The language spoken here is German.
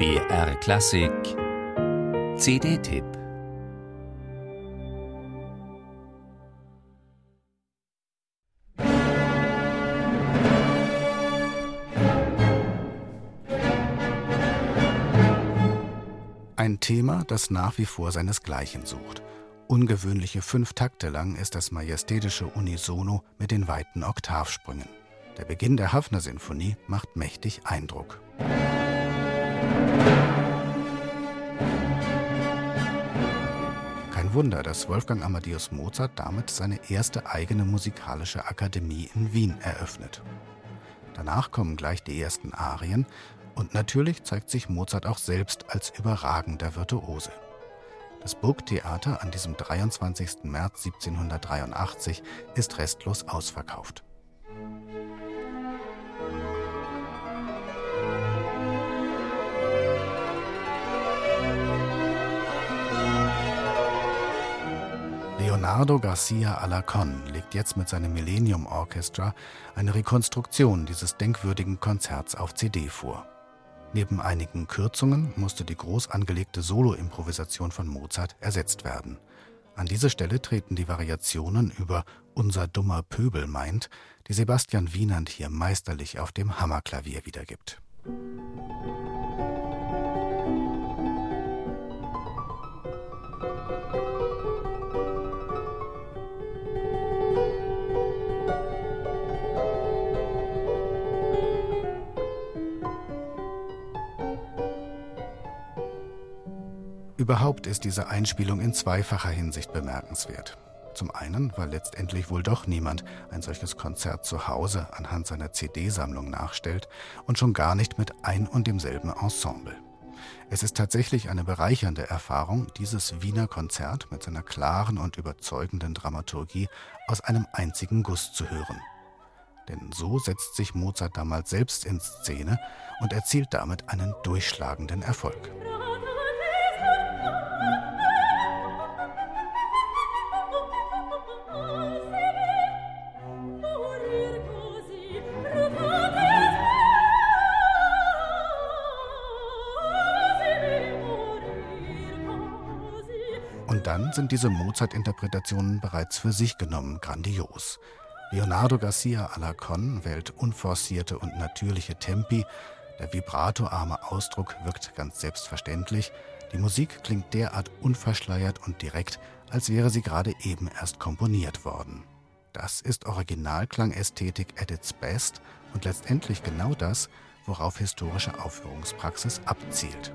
BR Klassik CD-Tipp Ein Thema, das nach wie vor seinesgleichen sucht. Ungewöhnliche fünf Takte lang ist das majestätische Unisono mit den weiten Oktavsprüngen. Der Beginn der Hafner-Sinfonie macht mächtig Eindruck. Wunder, dass Wolfgang Amadeus Mozart damit seine erste eigene musikalische Akademie in Wien eröffnet. Danach kommen gleich die ersten Arien und natürlich zeigt sich Mozart auch selbst als überragender Virtuose. Das Burgtheater an diesem 23. März 1783 ist restlos ausverkauft. Leonardo Garcia Alarcón legt jetzt mit seinem Millennium Orchestra eine Rekonstruktion dieses denkwürdigen Konzerts auf CD vor. Neben einigen Kürzungen musste die groß angelegte Solo-Improvisation von Mozart ersetzt werden. An diese Stelle treten die Variationen über Unser dummer Pöbel meint, die Sebastian Wienand hier meisterlich auf dem Hammerklavier wiedergibt. Überhaupt ist diese Einspielung in zweifacher Hinsicht bemerkenswert. Zum einen, weil letztendlich wohl doch niemand ein solches Konzert zu Hause anhand seiner CD-Sammlung nachstellt und schon gar nicht mit ein und demselben Ensemble. Es ist tatsächlich eine bereichernde Erfahrung, dieses Wiener Konzert mit seiner klaren und überzeugenden Dramaturgie aus einem einzigen Guss zu hören. Denn so setzt sich Mozart damals selbst in Szene und erzielt damit einen durchschlagenden Erfolg. Und dann sind diese Mozart-Interpretationen bereits für sich genommen grandios. Leonardo Garcia Alarcón wählt unforcierte und natürliche Tempi, der vibratoarme Ausdruck wirkt ganz selbstverständlich, die Musik klingt derart unverschleiert und direkt, als wäre sie gerade eben erst komponiert worden. Das ist Originalklangästhetik at its best und letztendlich genau das, worauf historische Aufführungspraxis abzielt.